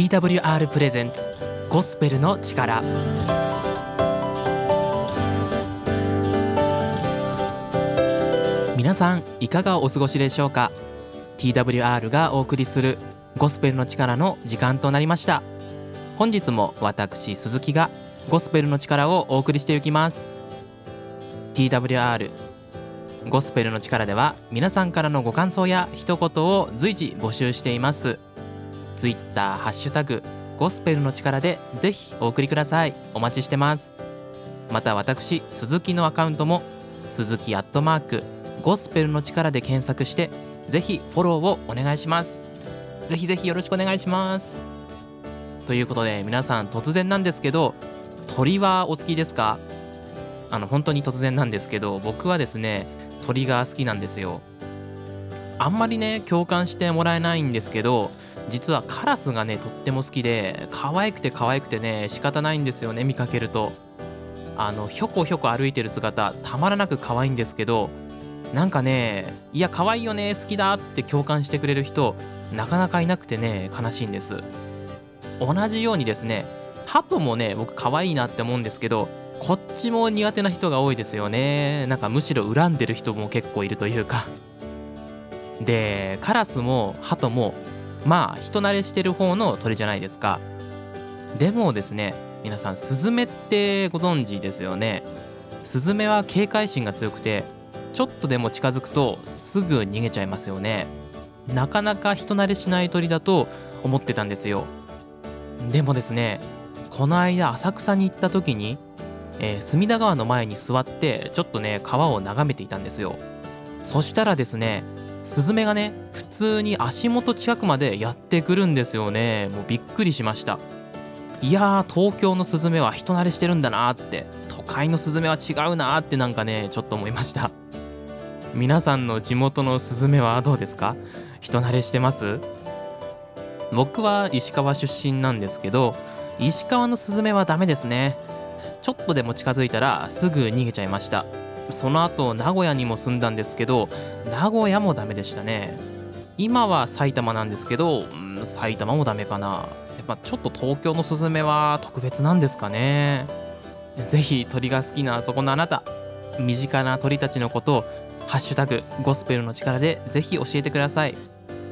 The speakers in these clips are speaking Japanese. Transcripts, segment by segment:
TWR プレゼンツゴスペルの力。皆さんいかがお過ごしでしょうか？TWR がお送りするゴスペルの力の時間となりました。本日も私鈴木がゴスペルの力をお送りしていきます。TWR ゴスペルの力では皆さんからのご感想や一言を随時募集しています。Twitter ハッシュタグゴスペルの力でぜひお送りください。お待ちしてます。また私鈴木のアカウントも鈴木アットマークゴスペルの力で検索してぜひフォローをお願いします。ぜひぜひよろしくお願いします。ということで皆さん突然なんですけど鳥はお好きですか？あの本当に突然なんですけど僕はですね鳥が好きなんですよ。あんまりね共感してもらえないんですけど実はカラスがねとっても好きで可愛くて可愛くてね仕方ないんですよね見かけると。あのひょこひょこ歩いてる姿たまらなく可愛いんですけどなんかねいや可愛いよね好きだって共感してくれる人なかなかいなくてね悲しいんです。同じようにですねハトもね僕可愛いなって思うんですけどこっちも苦手な人が多いですよね。なんかむしろ恨んでる人も結構いるというか。でカラスもハトもまあ人慣れしてる方の鳥じゃないですか。でもですね皆さんスズメってご存知ですよね。スズメは警戒心が強くてちょっとでも近づくとすぐ逃げちゃいますよね。なかなか人慣れしない鳥だと思ってたんですよ。でもですねこの間浅草に行った時に、えー、隅田川の前に座ってちょっとね川を眺めていたんですよ。そしたらですねスズメがね普通に足元近くまでやってくるんですよね。もうびっくりしました。いやー東京のスズメは人慣れしてるんだなって。都会のスズメは違うなってなんかねちょっと思いました。皆さんの地元のスズメはどうですか？人慣れしてます？僕は石川出身なんですけど石川のスズメはダメですね。ちょっとでも近づいたらすぐ逃げちゃいました。その後名古屋にも住んだんですけど名古屋もダメでしたね。今は埼玉なんですけど、うん、埼玉もダメかな。やっぱちょっと東京のスズメは特別なんですかね。ぜひ鳥が好きなあそこのあなた身近な鳥たちのことをハッシュタグゴスペルの力でぜひ教えてください。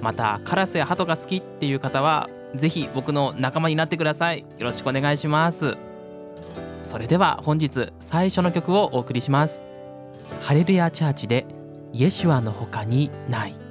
またカラスやハトが好きっていう方はぜひ僕の仲間になってください。よろしくお願いします。それでは本日最初の曲をお送りします。ハレルヤチャーチでイエシュアの他にない。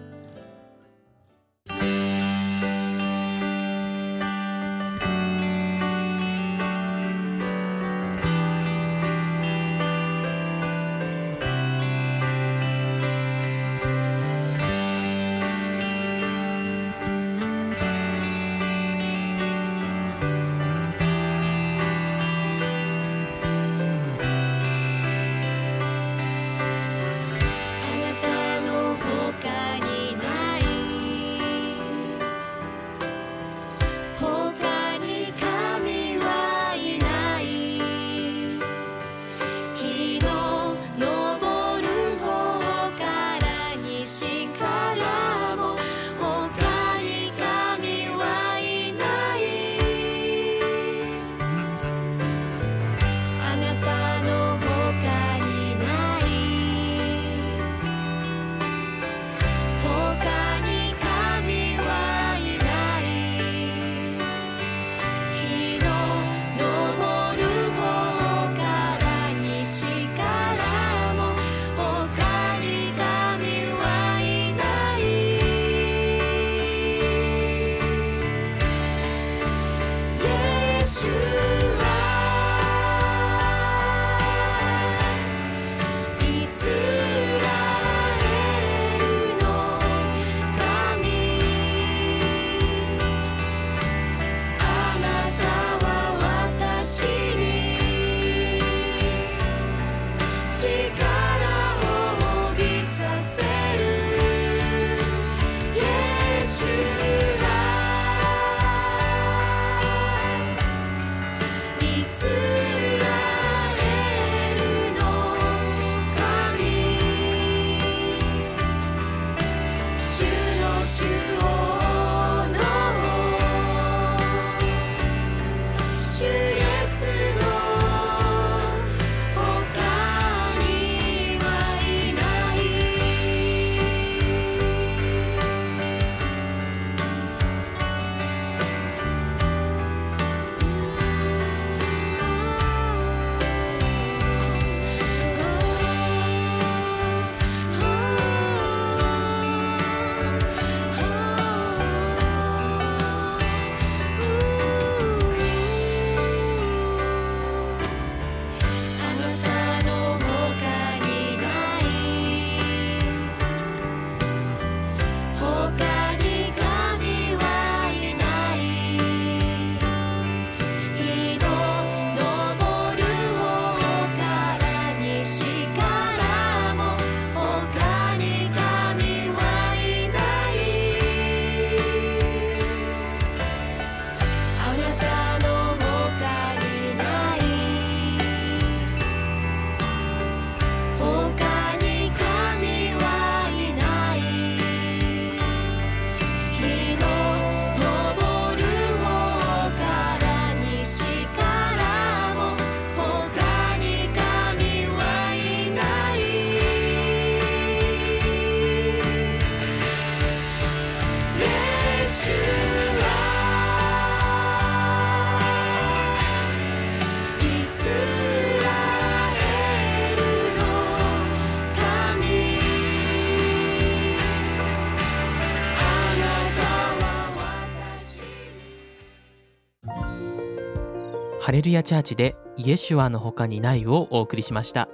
レルヤチャーチでイエシュアの他にないをお送りしました。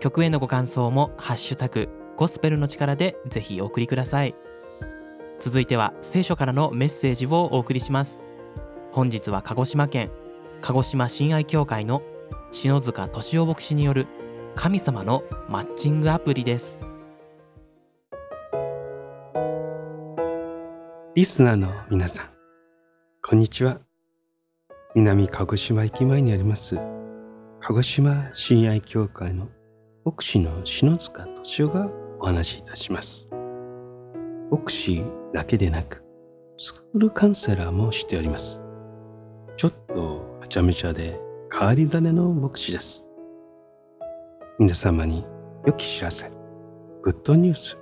曲へのご感想もハッシュタグゴスペルの力でぜひお送りください。続いては聖書からのメッセージをお送りします。本日は鹿児島県鹿児島親愛協会の篠塚敏夫牧師による神様のマッチングアプリです。リスナーの皆さんこんにちは。南鹿児島駅前にあります鹿児島親愛協会の牧師の篠塚敏夫がお話しいたします牧師だけでなくスクールカウンセラーもしておりますちょっとはちゃめちゃで変わり種の牧師です皆様に良き知らせグッドニュース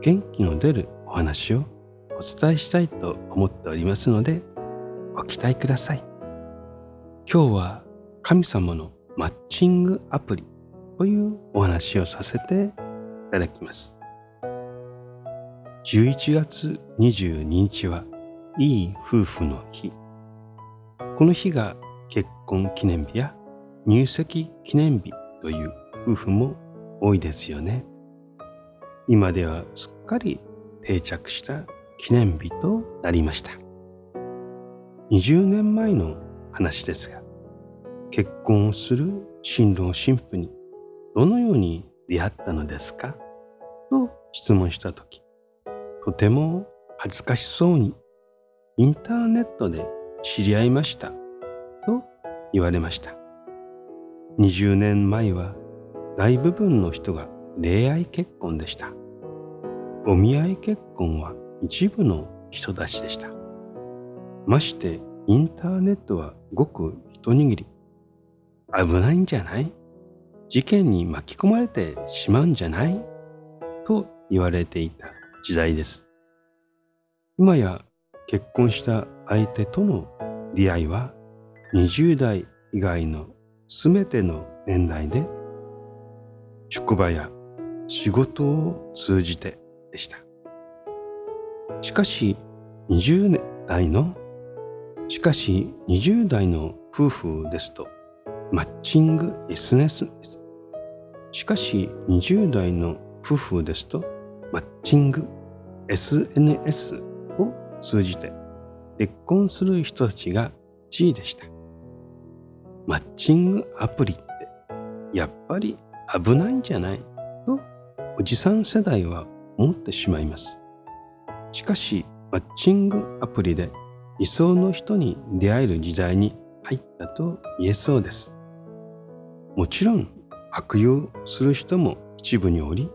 元気の出るお話をお伝えしたいと思っておりますのでご期待ください今日は神様のマッチングアプリというお話をさせていただきます。11月22日はいい夫婦の日。この日が結婚記念日や入籍記念日という夫婦も多いですよね。今ではすっかり定着した記念日となりました。20年前の話ですが結婚をする新郎新婦にどのように出会ったのですか？と質問した時とても恥ずかしそうにインターネットで知り合いましたと言われました。20年前は大部分の人が恋愛結婚でした。お見合い結婚は一部の人たちでした。ましてインターネットはごく一握り危ないんじゃない？事件に巻き込まれてしまうんじゃない？と言われていた時代です。今や結婚した相手との出会いは20代以外の全ての年代で職場や仕事を通じてでした。しかし20代のしかし20代の夫婦ですとマッチング SNS です。しかし20代の夫婦ですとマッチング SNS を通じて結婚する人たちが地位でした。マッチングアプリってやっぱり危ないんじゃない？とおじさん世代は思ってしまいます。しかしマッチングアプリで理想の人に出会える時代に入ったと言えそうです。もちろん悪用する人も一部におり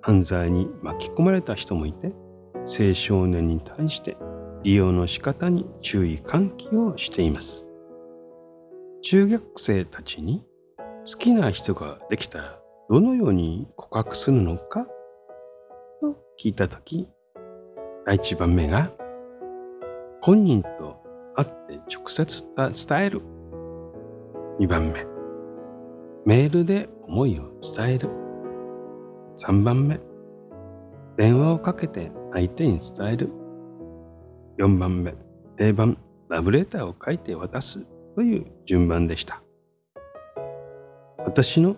犯罪に巻き込まれた人もいて青少年に対して利用の仕方に注意喚起をしています中学生たちに好きな人ができたらどのように告白するのかと聞いた時第一番目が本人と会って直接伝える2番目メールで思いを伝える。3番目、電話をかけて相手に伝える。4番目、定番、ラブレターを書いて渡すという順番でした。私の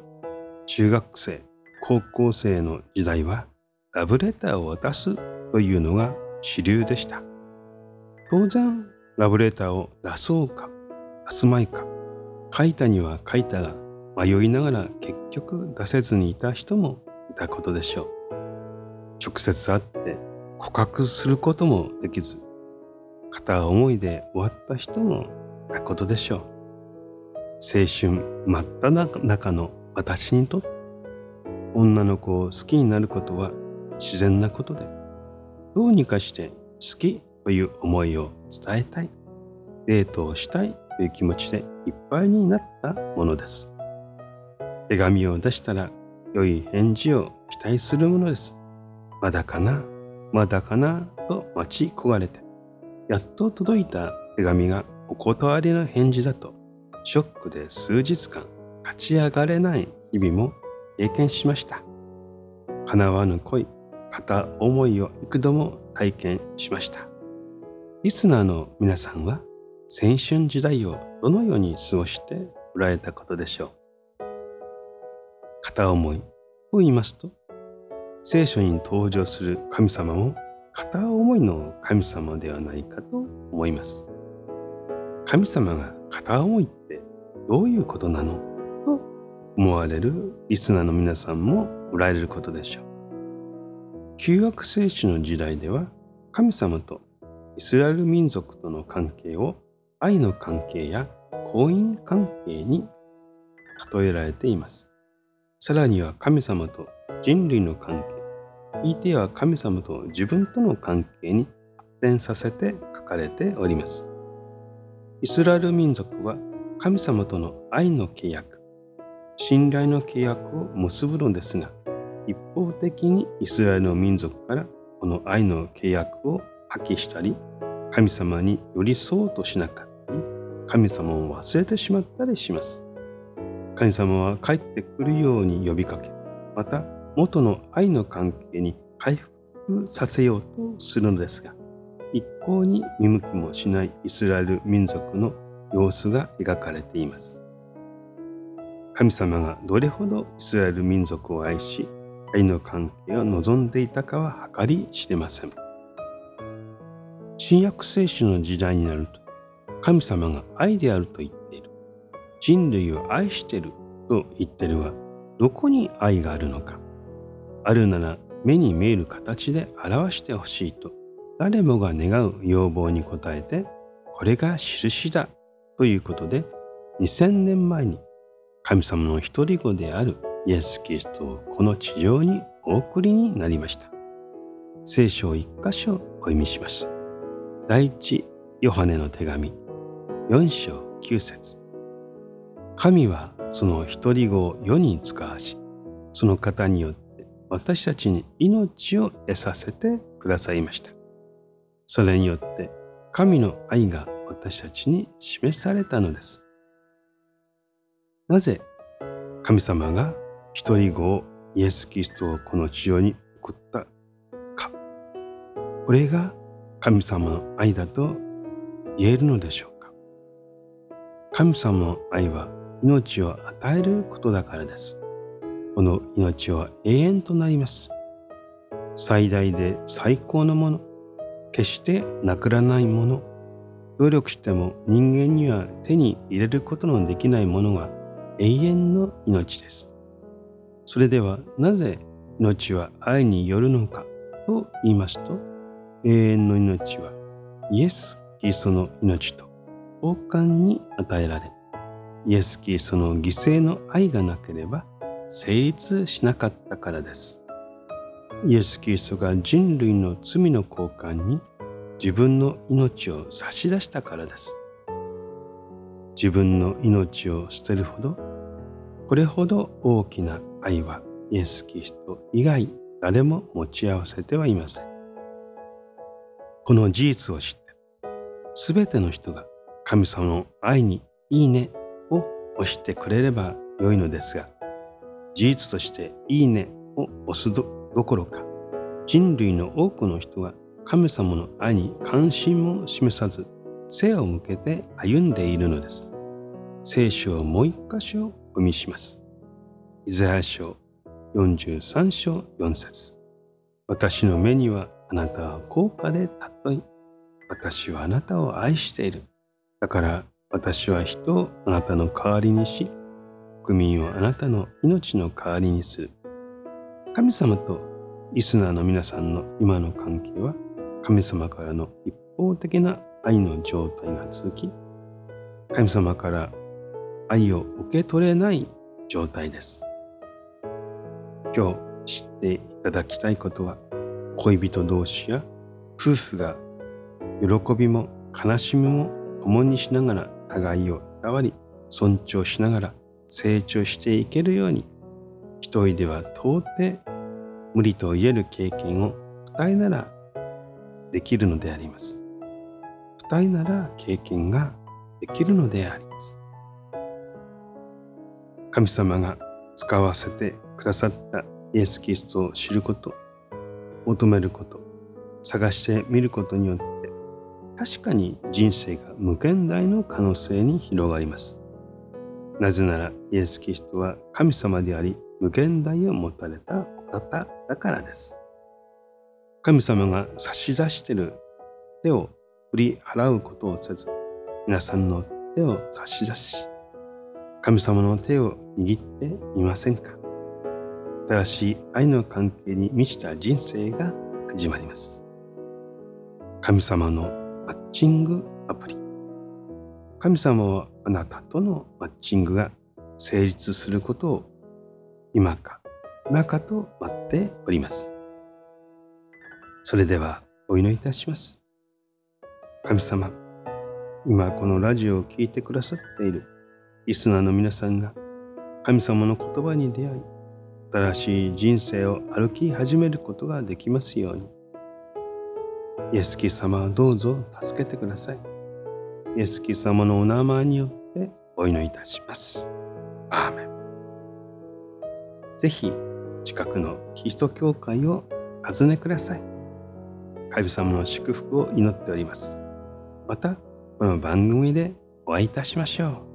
中学生、高校生の時代は、ラブレターを渡すというのが主流でした。当然、ラブレターを出そうか、出すまいか、書いたには書いたが、迷いながら結局出せずにいた人もいたことでしょう。直接会って告白することもできず、片思いで終わった人もいたことでしょう。青春真っ只中の私にとって、女の子を好きになることは自然なことで、どうにかして好きという思いを伝えたい、デートをしたいという気持ちでいっぱいになったものです。手紙を出したら良い返事を期待するものです。まだかなまだかなと待ち焦がれて、やっと届いた手紙がお断りの返事だと、ショックで数日間勝ち上がれない日々も経験しました。叶わぬ恋、片思いを幾度も体験しました。リスナーの皆さんは青春時代をどのように過ごしておられたことでしょう？片思いと言いますと、聖書に登場する神様も片思いの神様ではないかと思います。神様が片思いってどういうことなの？と思われるリスナーの皆さんもおられることでしょう。旧約聖書の時代では神様とイスラエル民族との関係を愛の関係や婚姻関係に例えられています。さらには神様と人類の関係、言いては神様と自分との関係に発展させて書かれております。イスラエル民族は神様との愛の契約、信頼の契約を結ぶのですが、一方的にイスラエルの民族からこの愛の契約を破棄したり、神様に寄り添おうとしなかったり、神様を忘れてしまったりします。神様は帰ってくるように呼びかけ、また元の愛の関係に回復させようとするのですが、一向に見向きもしないイスラエル民族の様子が描かれています。神様がどれほどイスラエル民族を愛し、愛の関係を望んでいたかは計り知れません。新約聖書の時代になると、神様が愛であると言っている。人類を愛してると言ってるは、どこに愛があるのか。あるなら目に見える形で表してほしいと誰もが願う要望に応えてこれが印だということで2000年前に神様の一人子であるイエス・キリストをこの地上にお送りになりました。聖書を一箇所お読みします。第一ヨハネの手紙4章9節神はその一人子を世に使わし、その方によって私たちに命を得させてくださいました。それによって神の愛が私たちに示されたのです。なぜ神様が一人子をイエス・キリストをこの地上に送ったか。これが神様の愛だと言えるのでしょうか？神様の愛は命を与えることだからです。この命は永遠となります。最大で最高のもの、決してなくらないもの努力しても人間には手に入れることのできないものが永遠の命ですそれではなぜ命は愛によるのかと言いますと永遠の命はイエス・キリストの命と交換に与えられイエス・キリストの犠牲の愛がなければ成立しなかったからですイエス・キリストが人類の罪の交換に自分の命を差し出したからです。自分の命を捨てるほど、これほど大きな愛はイエス・キリスト以外誰も持ち合わせてはいません。この事実を知って、すべての人が神様の愛にいいねを押してくれればよいのですが、事実としていいねを押すどどころか人類の多くの人が神様の愛に関心も示さず背を向けて歩んでいるのです。聖書をもう一箇所読みします。イザヤ書43章4節。私の目にはあなたは高価で尊い私はあなたを愛している。だから私は人をあなたの代わりにし国民をあなたの命の代わりにする。神様とリスナーの皆さんの今の関係は神様からの一方的な愛の状態が続き神様から愛を受け取れない状態です。今日知っていただきたいことは恋人同士や夫婦が喜びも悲しみも共にしながら互いをいたわり尊重しながら成長していけるように一人では到底無理と言える経験を二人ならできるのであります。二人なら経験ができるのであります。神様が使わせてくださったイエス・キリストを知ること、求めること、探してみることによって、確かに人生が無限大の可能性に広がります。なぜならイエス・キリストは神様であり無限大を持たれたお方だからです。神様が差し出している手を振り払うことをせず、皆さんの手を差し出し、神様の手を握ってみませんか？新しい愛の関係に満ちた人生が始まります。神様のマッチングアプリ。神様はあなたとのマッチングが成立することを今か今かと待っております。それではお祈りいたします。神様、今このラジオを聴いてくださっているリスナーの皆さんが神様の言葉に出会い、新しい人生を歩き始めることができますように。イエスキ様はどうぞ助けてください。イエスキ様のお名前によってお祈りいたします。アーメン。ぜひ近くのキリスト教会を訪ねください。神様の祝福を祈っております。また、この番組でお会いいたしましょう。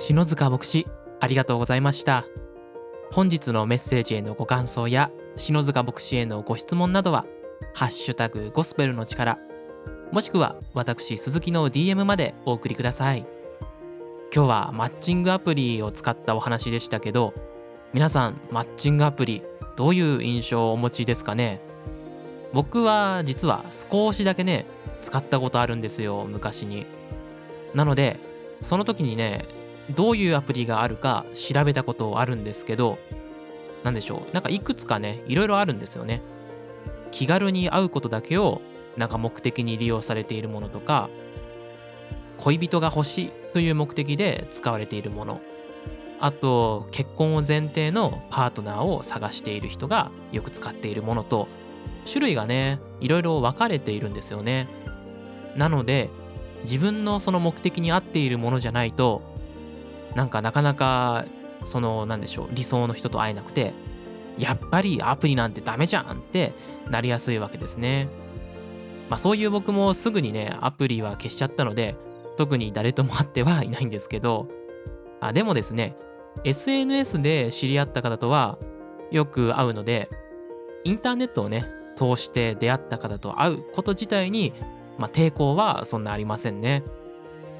篠塚牧師、ありがとうございました。本日のメッセージへのご感想や篠塚牧師へのご質問などは、ハッシュタグゴスペルの力、もしくは私鈴木の DM までお送りください。今日はマッチングアプリを使ったお話でしたけど、皆さんマッチングアプリどういう印象をお持ちですかね？僕は実は少しだけね使ったことあるんですよ昔になのでその時にねどういうアプリがあるか調べたことあるんですけど何でしょう。なんかいくつかねいろいろあるんですよね。気軽に会うことだけをなんか目的に利用されているものとか恋人が欲しいという目的で使われているもの。あと結婚を前提のパートナーを探している人がよく使っているものと種類がねいろいろ分かれているんですよね。なので自分のその目的に合っているものじゃないとなんかなかなかその何でしょう理想の人と会えなくてやっぱりアプリなんてダメじゃんってなりやすいわけですねまあそういう僕もすぐにねアプリは消しちゃったので特に誰とも会ってはいないんですけどあでもですね SNS で知り合った方とはよく会うので、インターネットをね、通して出会った方と会うこと自体に、まあ、抵抗はそんなありませんね。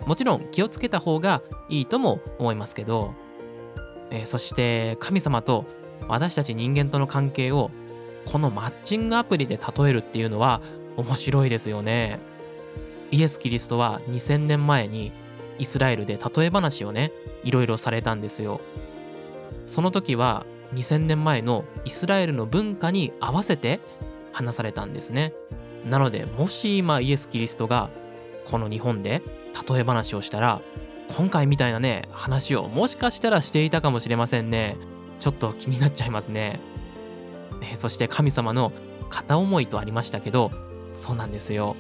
もちろん気をつけた方がいいとも思いますけど、えー、そして神様と私たち人間との関係をこのマッチングアプリで例えるっていうのは面白いですよね。イエス・キリストは2000年前にイスラエルで例え話をねいろいろされたんですよその時は2000年前のイスラエルの文化に合わせて話されたんですねなのでもし今イエス・キリストがこの日本で例え話をしたら今回みたいなね話をもしかしたらしていたかもしれませんね。ちょっと気になっちゃいますね。ねそして神様の片思いとありましたけどそうなんですよ。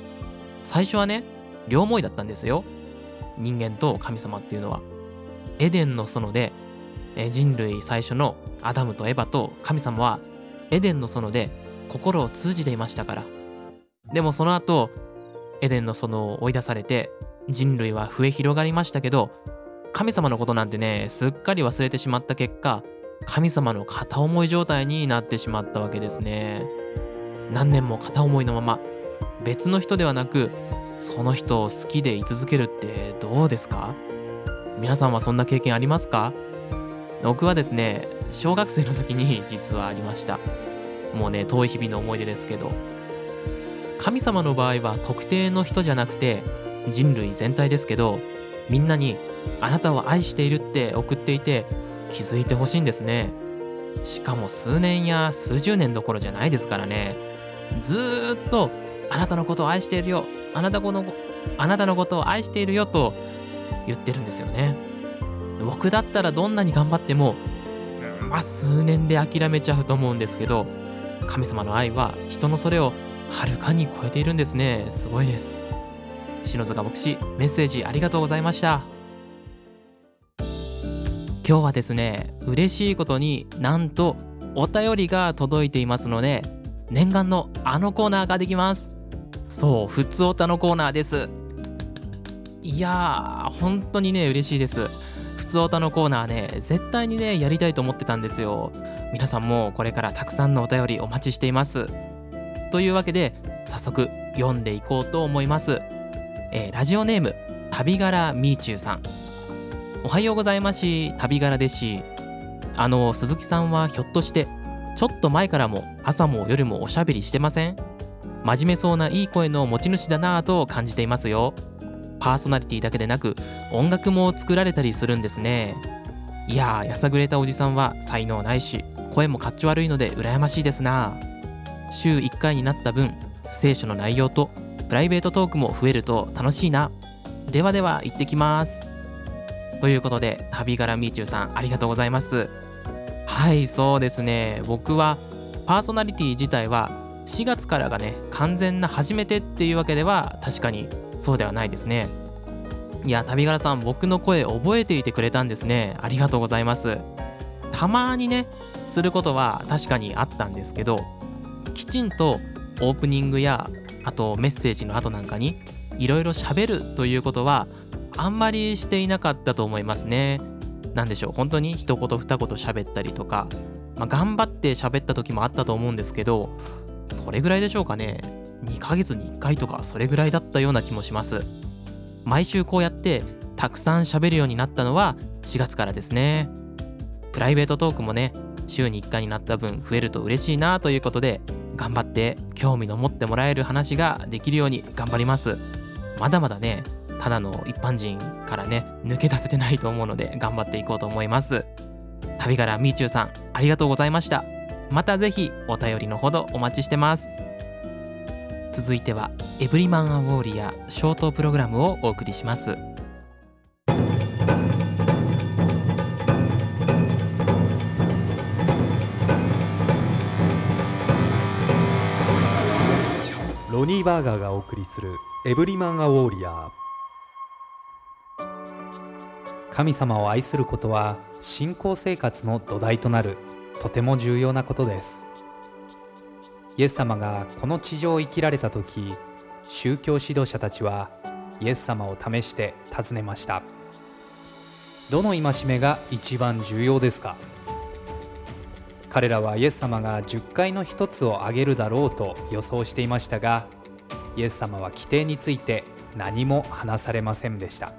最初はね両思いだったんですよ。人間と神様っていうのは。エデンの園で人類最初のアダムとエバと神様はエデンの園で心を通じていましたから。でもその後エデンの園を追い出されて人類は増え広がりましたけど神様のことなんてねすっかり忘れてしまった結果神様の片思い状態になってしまったわけですね。何年も片思いのまま別の人ではなくその人を好きでい続けるってどうですか？皆さんはそんな経験ありますか？僕はですね小学生の時に実はありました。もうね遠い日々の思い出ですけど。神様の場合は特定の人じゃなくて人類全体ですけどみんなにあなたを愛しているって送っていて気づいてほしいんですね。しかも数年や数十年どころじゃないですからね。ずっとあなたのことを愛しているよあなたこのあなたのことを愛しているよと言ってるんですよね。僕だったらどんなに頑張ってもまあ数年で諦めちゃうと思うんですけど神様の愛は人のそれをはるかに超えているんですね。すごいです。篠塚牧師メッセージありがとうございました。今日はですね嬉しいことになんとお便りが届いていますので念願のあのコーナーができます。そうふつおたのコーナーです。いやー本当にね嬉しいです。ふつおたのコーナーね絶対にねやりたいと思ってたんですよ。皆さんもこれからたくさんのお便りお待ちしています。というわけで早速読んでいこうと思います、えー、ラジオネーム旅柄みーちゅうさん。おはようございますし旅柄ですしあの鈴木さんはひょっとしてちょっと前からも朝も夜もおしゃべりしてません？真面目そうないい声の持ち主だなぁと感じていますよ。パーソナリティだけでなく音楽も作られたりするんですね。いやーやさぐれたおじさんは才能ないし声もかっち悪いので羨ましいですな週1回になった分聖書の内容とプライベートトークも増えると楽しいな。ではでは行ってきます。ということで旅柄みーちゅうさんありがとうございます。はいそうですね。僕はパーソナリティ自体は4月からがね完全な初めてっていうわけでは確かにそうではないですね。いや旅柄さん僕の声覚えていてくれたんですね。ありがとうございます。たまにねすることは確かにあったんですけどきちんとオープニングやあとメッセージの後なんかにいろいろ喋るということはあんまりしていなかったと思いますね。何でしょう。本当に一言二言喋ったりとか、まあ、頑張って喋った時もあったと思うんですけどこれぐらいでしょうかね。2ヶ月に1回とかそれぐらいだったような気もします。毎週こうやってたくさん喋るようになったのは4月からですね。プライベートトークもね週に1回になった分増えると嬉しいなということで頑張って興味の持ってもらえる話ができるように頑張ります。まだまだねただの一般人からね抜け出せてないと思うので頑張っていこうと思います。旅からみーちゅうさんありがとうございました。またぜひお便りのほどお待ちしてます。続いてはエブリマンアウォーリアショートプログラムをお送りします。ロニーバーガーがお送りするエブリマンアウォーリア神様を愛することは信仰生活の土台となるとても重要なことです。イエス様がこの地上を生きられた時宗教指導者たちはイエス様を試して尋ねました。どの戒めが一番重要ですか？彼らはイエス様が10回の一つを挙げるだろうと予想していましたがイエス様は規定について何も話されませんでした。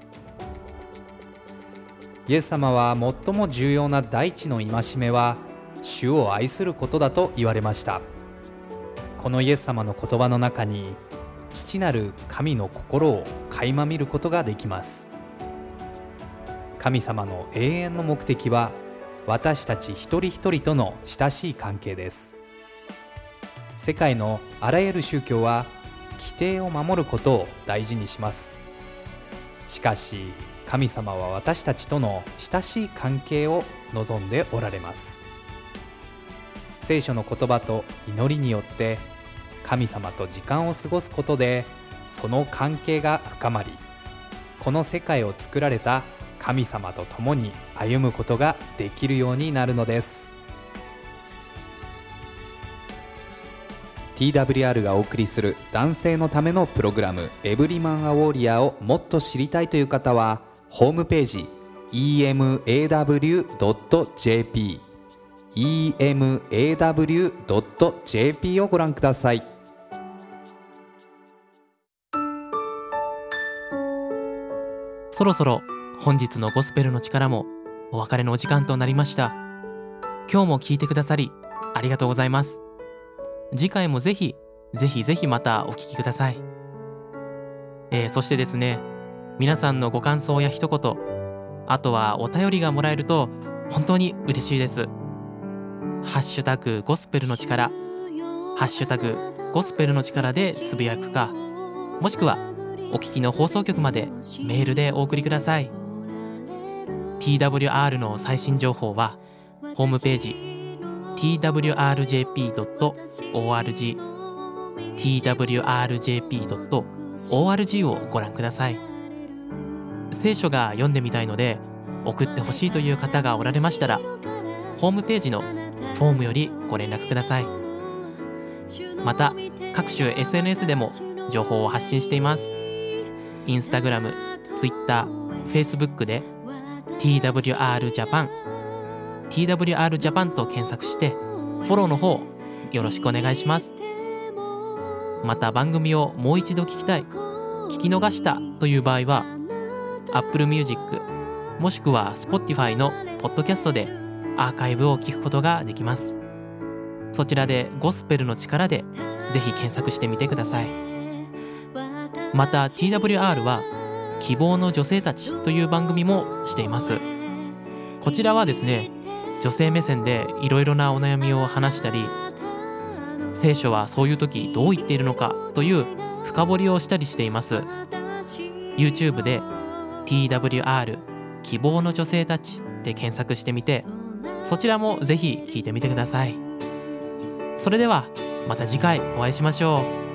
イエス様は最も重要な第一の戒めは主を愛することだと言われました。このイエス様の言葉の中に父なる神の心を垣間見ることができます。神様の永遠の目的は私たち一人一人との親しい関係です。世界のあらゆる宗教は規定を守ることを大事にします。しかし神様は私たちとの親しい関係を望んでおられます。聖書の言葉と祈りによって神様と時間を過ごすことでその関係が深まりこの世界を作られた神様と共に歩むことができるようになるのです。TWR がお送りする男性のためのプログラム「エブリマン・ア・ウォーリア」をもっと知りたいという方はホームページ emaw.jp emaw.jp をご覧ください。そろそろ本日のゴスペルの力もお別れのお時間となりました。今日も聞いてくださりありがとうございます。次回もぜひぜひぜひまたお聞きください。えー、そしてですね皆さんのご感想や一言あとはお便りがもらえると本当に嬉しいです。ハッシュタグゴスペルの力。ハッシュタグゴスペルの力でつぶやくかもしくはお聞きの放送局までメールでお送りください。TWR の最新情報はホームページ twrjp.org twrjp.org をご覧ください。聖書が読んでみたいので送ってほしいという方がおられましたらホームページのフォームよりご連絡ください。また各種 SNS でも情報を発信しています。インスタグラム、ツイッター、フェイスブックで TWR ジャパン TWR ジャパンと検索してフォローの方よろしくお願いします。また番組をもう一度聞きたい聞き逃したという場合は Apple Music もしくは Spotify のポッドキャストでアーカイブを聞くことができます。そちらでゴスペルの力でぜひ検索してみてください。また TWR は希望の女性たちという番組もしています。こちらはですね女性目線でいろいろなお悩みを話したり聖書はそういう時どう言っているのかという深掘りをしたりしています。YouTube で TWR 希望の女性たちで検索してみてそちらもぜひ聞いてみてください。それではまた次回お会いしましょう。